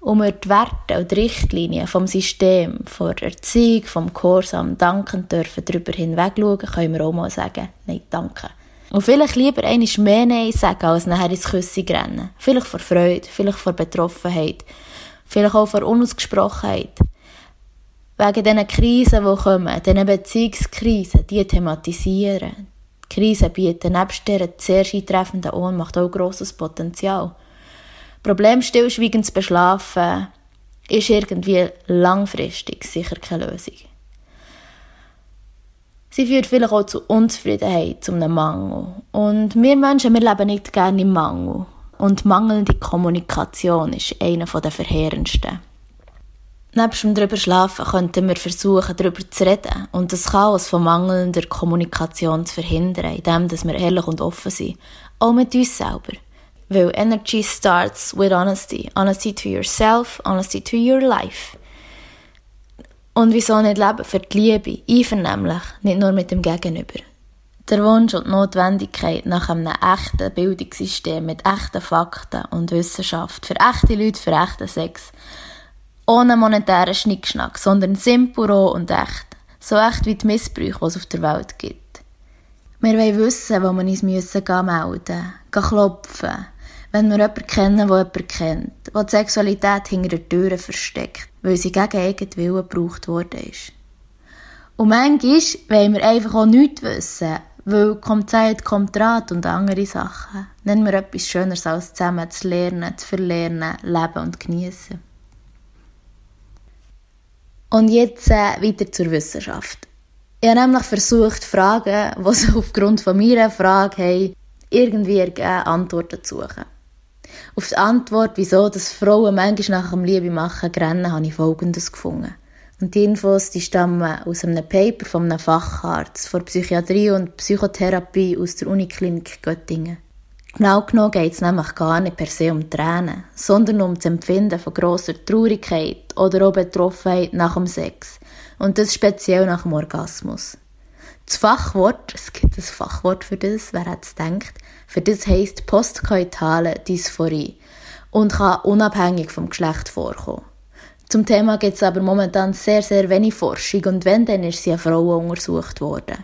und wir die Werte und die Richtlinien vom System, von der Erziehung, vom Gehorsam dankend dürfen darüber hinwegschauen, können wir auch mal sagen, nein, danke. Und vielleicht lieber einmal mehr Nein sagen, als nachher ins Küssen rennen. Vielleicht vor Freude, vielleicht vor Betroffenheit, vielleicht auch vor Unausgesprochenheit. Wegen diesen Krisen, die kommen, diesen Beziehungskrisen, die thematisieren. Krisen bieten nebst dieser sehr eintreffenden Ohnmacht auch grosses Potenzial. Problem stillschweigend zu beschlafen, ist irgendwie langfristig sicher keine Lösung. Sie führt vielleicht auch zu Unzufriedenheit, zu einem Mangel. Und wir Menschen, wir leben nicht gerne im Mangel. Und mangelnde Kommunikation ist einer der verheerendsten. Nebst dem drüber schlafen könnten wir versuchen, darüber zu reden und das Chaos von mangelnder Kommunikation zu verhindern, indem wir ehrlich und offen sind. Auch mit uns selber. Weil Energy starts with honesty. Honesty to yourself, honesty to your life. Und wieso nicht leben für die Liebe, einvernehmlich, nicht nur mit dem Gegenüber. Der Wunsch und die Notwendigkeit nach einem echten Bildungssystem mit echten Fakten und Wissenschaft für echte Leute, für echten Sex. Ohne monetären Schnickschnack, sondern simpel, roh und echt. So echt wie die Missbrüche, die es auf der Welt gibt. Wir wollen wissen, wo wir uns müssen melden müssen, klopfen, wenn wir jemanden kennen, der jemanden kennt, der die Sexualität hinter der Türe versteckt, weil sie gegen eigenen Willen gebraucht worden ist. Und manchmal wollen wir einfach auch nichts wissen, weil kommt Zeit, kommt Rat und andere Sachen. Nennen wir etwas Schöneres als zusammen zu lernen, zu verlernen, leben und genießen. Und jetzt äh, weiter zur Wissenschaft. Ich habe nämlich versucht, Fragen, die sich aufgrund von meiner Frage haben, irgendwie Antworten zu suchen. Auf die Antwort, wieso dass Frauen manchmal nach dem Liebe machen rennen, habe ich Folgendes gefunden. Und die Infos die stammen aus einem Paper von einem Facharzt von Psychiatrie und Psychotherapie aus der Uniklinik Göttingen. Genau genommen geht es nämlich gar nicht per se um Tränen, sondern um das Empfinden von grosser Traurigkeit oder auch Betroffenheit nach dem Sex. Und das speziell nach dem Orgasmus. Das Fachwort, es gibt ein Fachwort für das, wer hat es gedacht, für das heisst postkoitale Dysphorie und kann unabhängig vom Geschlecht vorkommen. Zum Thema gibt es aber momentan sehr, sehr wenig Forschung und wenn, dann ist sie an Frauen untersucht worden.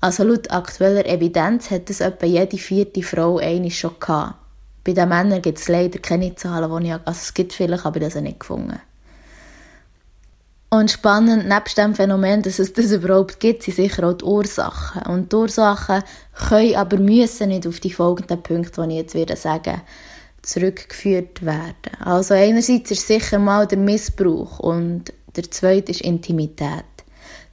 Also laut aktueller Evidenz hat es etwa jede vierte Frau eine schon gehabt. Bei den Männern gibt es leider keine Zahlen, die ich, also es gibt vielleicht, aber das nicht gefunden. Und spannend, nebst dem Phänomen, dass es das überhaupt gibt, sind sicher auch die Ursachen. Und die Ursachen können aber müssen nicht auf die folgenden Punkte, die ich jetzt wieder sagen zurückgeführt werden. Also einerseits ist sicher mal der Missbrauch und der zweite ist Intimität.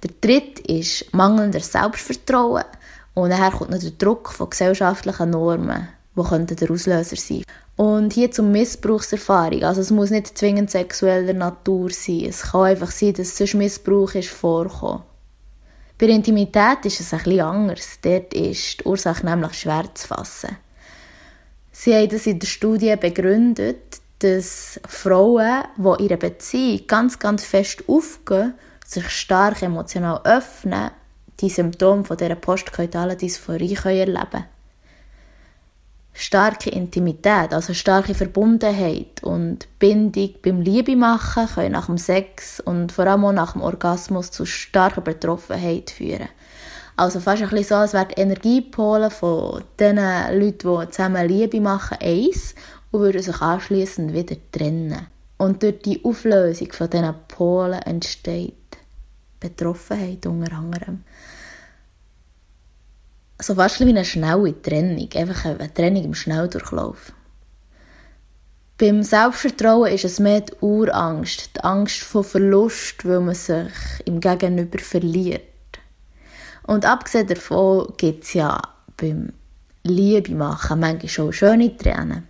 Der dritte ist mangelnder Selbstvertrauen und daher kommt noch der Druck von gesellschaftlichen Normen, die der Auslöser sein. Und hier zum Missbrauchserfahrung. Also es muss nicht zwingend sexueller Natur sein. Es kann einfach sein, dass sonst Missbrauch ist vorkommen. Bei Intimität ist es bisschen anders. Dort ist die Ursache nämlich schwer zu fassen. Sie haben das in der Studie begründet, dass Frauen, die ihre Beziehung ganz, ganz fest aufgehen, sich stark emotional öffnen, die Symptome von dieser postkoitalen Dysphorie erleben können starke Intimität, also starke Verbundenheit und Bindung beim Liebe machen können nach dem Sex und vor allem auch nach dem Orgasmus zu starker Betroffenheit führen. Also fast ein bisschen so, als wären die Energiepole von den Leuten, die zusammen Liebe machen, eins und würden sich anschließend wieder trennen. Und durch die Auflösung von diesen Polen entsteht Betroffenheit unter anderem. So fast wie eine schnelle Trennung, einfach eine Trennung im Schnelldurchlauf. Beim Selbstvertrauen ist es mehr die Urangst, die Angst vor Verlust, weil man sich im Gegenüber verliert. Und abgesehen davon gibt es ja beim Liebe machen manchmal schon schöne Tränen.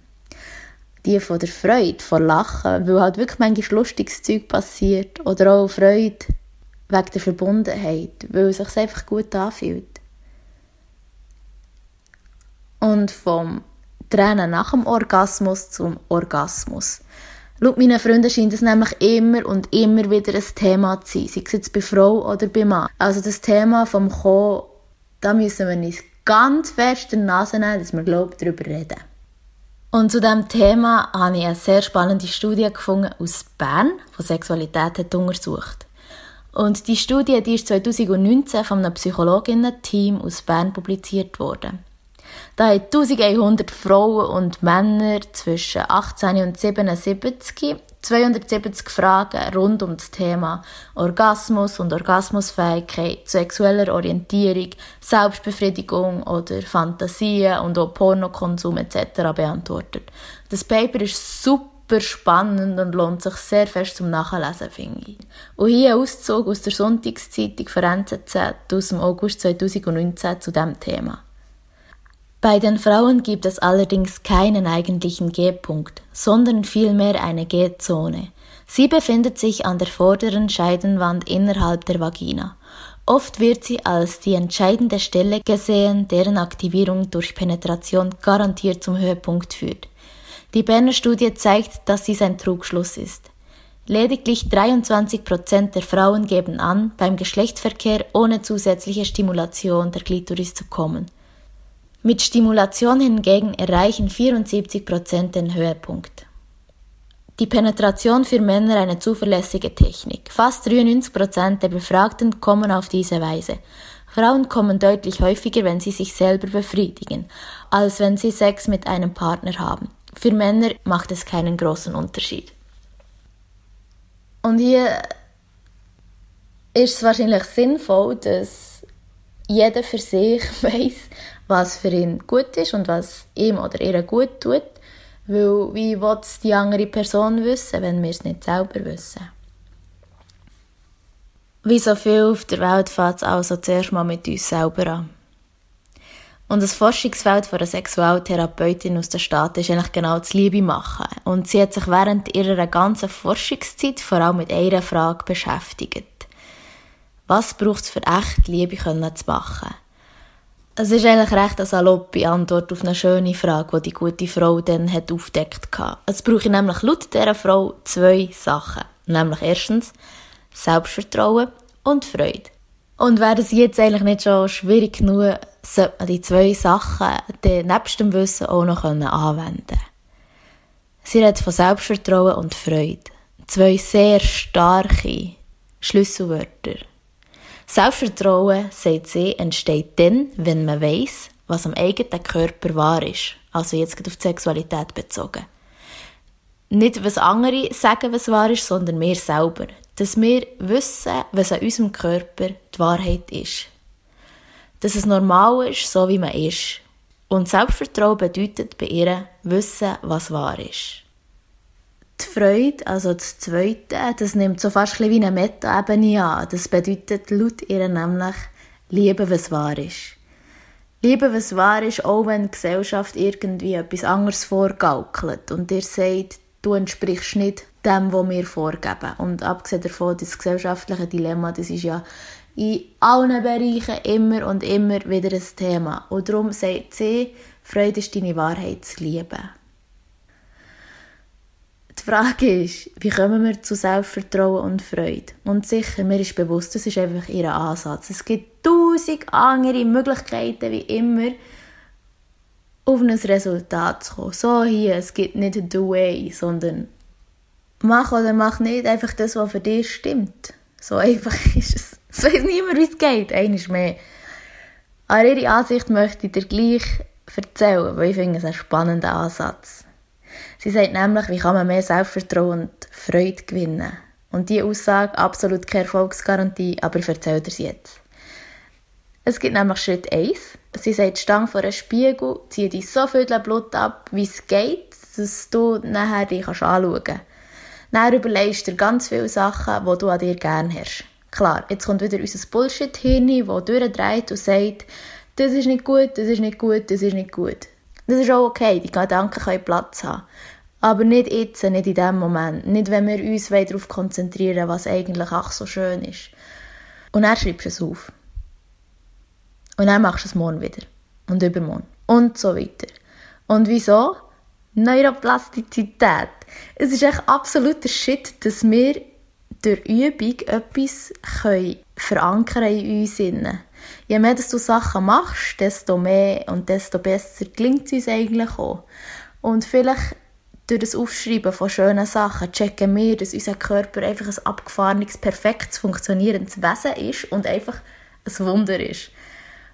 Die von der Freude, von Lachen, weil halt wirklich manchmal lustiges Zeug passiert. Oder auch Freude wegen der Verbundenheit, weil es sich einfach gut anfühlt. Und vom Tränen nach dem Orgasmus zum Orgasmus. Laut meinen Freunden scheint es nämlich immer und immer wieder ein Thema zu sein, sei es jetzt bei Frau oder bei Mann. Also das Thema vom Kommen, da müssen wir uns ganz fest in die Nase nehmen, dass wir, glaube darüber reden. Und zu diesem Thema habe ich eine sehr spannende Studie gefunden aus Bern, die Sexualität hat untersucht. Und die Studie die ist 2019 von einem Psychologinnen-Team aus Bern publiziert worden. Da haben 1100 Frauen und Männer zwischen 18 und 77 270 Fragen rund um das Thema Orgasmus und Orgasmusfähigkeit, sexueller Orientierung, Selbstbefriedigung oder Fantasien und auch Pornokonsum etc. beantwortet. Das Paper ist super spannend und lohnt sich sehr fest zum Nachlesen, finde ich. Und hier ein Auszug aus der Sonntagszeitung von NZZ aus dem August 2019 zu diesem Thema. Bei den Frauen gibt es allerdings keinen eigentlichen G-Punkt, sondern vielmehr eine G-Zone. Sie befindet sich an der vorderen Scheidenwand innerhalb der Vagina. Oft wird sie als die entscheidende Stelle gesehen, deren Aktivierung durch Penetration garantiert zum Höhepunkt führt. Die Berner Studie zeigt, dass dies ein Trugschluss ist. Lediglich 23 Prozent der Frauen geben an, beim Geschlechtsverkehr ohne zusätzliche Stimulation der Klitoris zu kommen. Mit Stimulation hingegen erreichen 74 Prozent den Höhepunkt. Die Penetration für Männer eine zuverlässige Technik. Fast 93 Prozent der Befragten kommen auf diese Weise. Frauen kommen deutlich häufiger, wenn sie sich selber befriedigen, als wenn sie Sex mit einem Partner haben. Für Männer macht es keinen großen Unterschied. Und hier ist es wahrscheinlich sinnvoll, dass jeder für sich *laughs* weiß, was für ihn gut ist und was ihm oder ihr gut tut. Weil wie will es die andere Person wissen, wenn wir es nicht selber wissen? Wie so viel auf der Welt fängt es also zuerst mal mit uns selber an. Und das Forschungsfeld von einer Sexualtherapeutin aus den Staaten ist eigentlich genau das Liebe machen. Und sie hat sich während ihrer ganzen Forschungszeit vor allem mit einer Frage beschäftigt. Was braucht es für echt Liebe können zu machen? Es ist eigentlich recht eine saloppe Antwort auf eine schöne Frage, die die gute Frau dann hat aufdeckt hat. Es brauche nämlich laut dieser Frau zwei Sachen. Nämlich erstens Selbstvertrauen und Freude. Und wäre es jetzt eigentlich nicht schon schwierig genug, sollte man die zwei Sachen dann nebst dem Wissen auch noch anwenden können. Sie redet von Selbstvertrauen und Freude. Zwei sehr starke Schlüsselwörter. Selbstvertrauen, sagt sie, entsteht dann, wenn man weiß, was am eigenen Körper wahr ist. Also jetzt auf die Sexualität bezogen. Nicht, was andere sagen, was wahr ist, sondern wir selber. Dass wir wissen, was an unserem Körper die Wahrheit ist. Dass es normal ist, so wie man ist. Und Selbstvertrauen bedeutet bei ihr wissen, was wahr ist die Freude, also das Zweite, das nimmt so fast wie eine Meta-Ebene an. Das bedeutet laut ihr nämlich Liebe, was wahr ist. Liebe, was wahr ist, auch wenn die Gesellschaft irgendwie etwas anderes vorgaukelt und ihr sagt, du entsprichst nicht dem, was wir vorgeben. Und abgesehen davon, das gesellschaftliche Dilemma, das ist ja in allen Bereichen immer und immer wieder ein Thema. Und darum sagt sie, Freude ist deine Wahrheit zu lieben. Die Frage ist, wie kommen wir zu Selbstvertrauen und Freude? Und sicher, mir ist bewusst, das ist einfach ihr Ansatz. Es gibt tausend andere Möglichkeiten, wie immer, auf ein Resultat zu kommen. So hier, es gibt nicht the way, sondern mach oder mach nicht einfach das, was für dich stimmt. So einfach *laughs* ist es. Es weiß niemand, wie es geht, eines mehr. Aber ihre Ansicht möchte ich dir gleich erzählen, weil ich finde es einen spannenden Ansatz. Sie sagt nämlich, wie kann man mehr Selbstvertrauen und Freude gewinnen. Und diese Aussage, absolut keine Erfolgsgarantie, aber ich erzähle dir sie jetzt. Es gibt nämlich Schritt 1, Sie sagt, stang vor einem Spiegel, zieh dir so viel Blut ab, wie es geht, dass du nachher dich anschauen kannst. Dann überlegst du dir ganz viele Sachen, die du an dir gerne hast. Klar, jetzt kommt wieder unser Bullshit-Hirn, das durchdreht und sagt, das ist nicht gut, das ist nicht gut, das ist nicht gut. Das ist auch okay, die Gedanken können Platz haben. Aber nicht jetzt, nicht in dem Moment. Nicht, wenn wir uns darauf konzentrieren, was eigentlich auch so schön ist. Und dann schreibst du es auf. Und dann machst du es morgen wieder. Und übermorgen. Und so weiter. Und wieso? Neuroplastizität. Es ist echt absoluter Shit, dass wir durch Übung etwas können verankern in uns. Je mehr dass du Sachen machst, desto mehr und desto besser gelingt es uns eigentlich auch. Und vielleicht durch das Aufschreiben von schönen Sachen checken wir, dass unser Körper einfach ein abgefahrenes, perfektes, funktionierendes Wesen ist und einfach ein Wunder ist.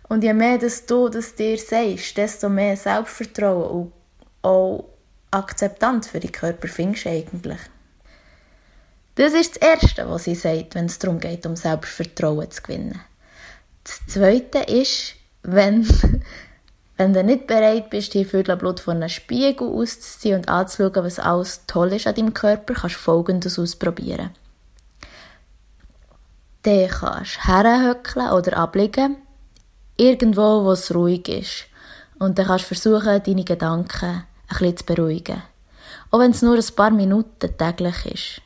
Und je mehr dass du das dir sagst, desto mehr Selbstvertrauen und auch Akzeptanz für den Körper findest du eigentlich. Das ist das Erste, was sie sagt, wenn es darum geht, um Selbstvertrauen zu gewinnen. Das Zweite ist, wenn, *laughs* wenn du nicht bereit bist, die Viertelblut von einem Spiegel auszuziehen und anzuschauen, was alles toll ist an deinem Körper, kannst du Folgendes ausprobieren. Dann kannst du herhöckeln oder abliegen, irgendwo, wo es ruhig ist. Und dann kannst du versuchen, deine Gedanken ein bisschen zu beruhigen. Auch wenn es nur ein paar Minuten täglich ist.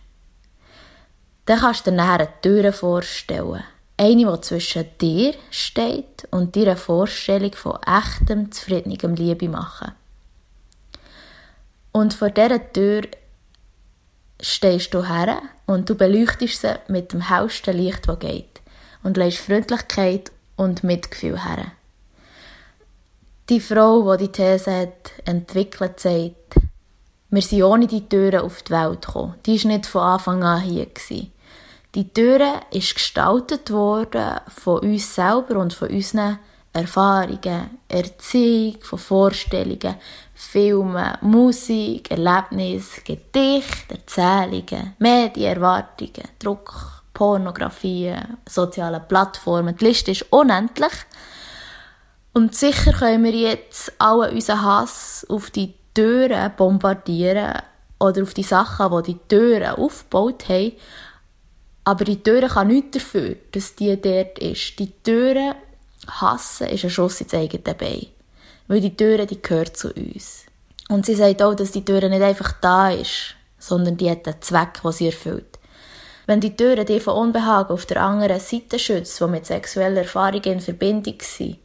Dann kannst du dir nachher eine Tür vorstellen. Eine, die zwischen dir steht und dir eine Vorstellung von echtem, zufriedenem Liebe machen. Und vor dieser Tür stehst du her und du beleuchtest sie mit dem hellsten Licht, das geht. Und legst Freundlichkeit und Mitgefühl her. Die Frau, die die These hat entwickelt, sagt, wir sind ohne die Türen auf die Welt gekommen. Die war nicht von Anfang an hier. Die Türe ist gestaltet worden von uns selber und von unseren Erfahrungen, Erziehung, von Vorstellungen, Filmen, Musik, Erlebnisse, Gedichte, Erzählungen, Medienerwartungen, Druck, Pornografie, soziale Plattformen. Die Liste ist unendlich. Und sicher können wir jetzt alle unseren Hass auf die Türen bombardieren oder auf die Sachen, die die Türen aufgebaut haben. Aber die Türe kann nichts dafür, dass die dort ist. Die Türe hassen ist ein Schuss ins eigene Bein. Weil die Türe, die gehört zu uns. Und sie sagt auch, dass die Türe nicht einfach da ist, sondern die hat einen Zweck, den sie erfüllt. Wenn die Türe die von Unbehagen auf der anderen Seite schützt, die mit sexueller Erfahrung in Verbindung sind,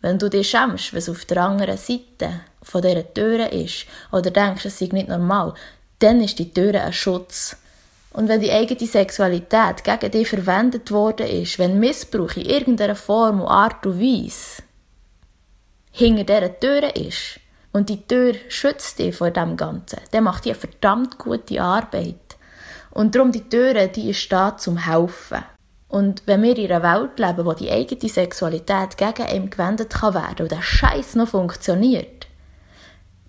wenn du dich schämst, was auf der anderen Seite von dieser Tür ist, oder denkst, es sei nicht normal, dann ist die Tür ein Schutz. Und wenn die eigene Sexualität gegen dich verwendet worden ist, wenn Missbrauch in irgendeiner Form und Art und Weise hinter dieser Tür ist, und die Tür schützt dich vor dem Ganzen, dann macht die eine verdammt gute Arbeit. Und darum die Tür, die ist da zum Helfen. Und wenn wir in einer Welt leben, wo die eigene Sexualität gegen einen gewendet kann werden und der Scheiß noch funktioniert,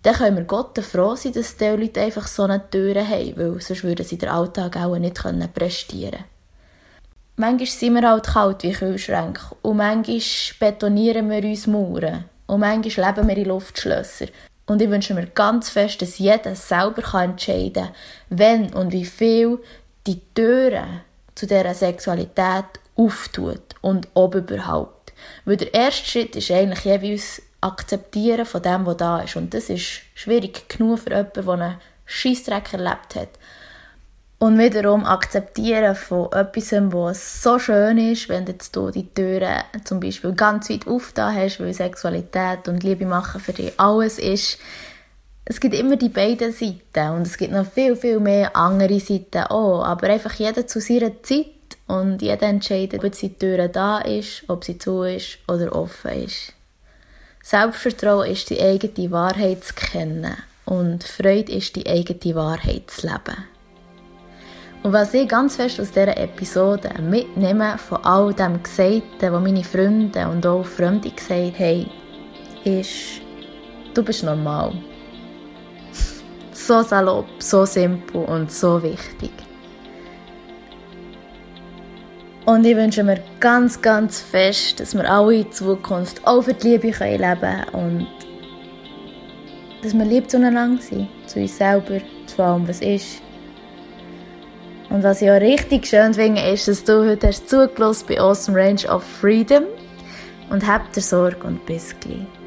dann können wir Gott froh sein, dass die Leute einfach so eine Tür haben, weil sonst würden sie den Alltag auch nicht prestieren können. Manchmal sind wir halt kalt wie Kühlschränke und manchmal betonieren wir uns Mauern und manchmal leben wir in Luftschlösser. Und ich wünsche mir ganz fest, dass jeder selber entscheiden kann, wenn und wie viel die Türen zu dieser Sexualität auftut und ob überhaupt. Weil der erste Schritt ist eigentlich jeweils akzeptieren von dem, was da ist. Und das ist schwierig genug für jemanden, der einen Scheissdreck erlebt hat. Und wiederum akzeptieren von etwas, was so schön ist, wenn jetzt du die Türen zum Beispiel ganz weit aufgetan hast, weil Sexualität und Liebe machen für dich alles ist. Es gibt immer die beiden Seiten und es gibt noch viel, viel mehr andere Seiten auch. Aber einfach jeder zu seiner Zeit und jeder entscheidet, ob die Tür da ist, ob sie zu ist oder offen ist. Selbstvertrauen ist die eigene Wahrheit zu kennen und Freude ist die eigene Wahrheit zu leben. Und was ich ganz fest aus dieser Episode mitnehme von all dem Gesagten, was meine Freunde und auch Freunde gesagt haben, ist, du bist normal. so salopp, so simpel und so wichtig. Und ich wünsche mir ganz, ganz fest, dass wir alle in Zukunft auch für die Liebe leben können und dass wir lieb zueinander sind, zu uns selber, zu allem, was ist. Und was ich auch richtig schön finde, ist, dass du heute hast zugelassen bei Awesome Range of Freedom und habt dir Sorge und bis gleich.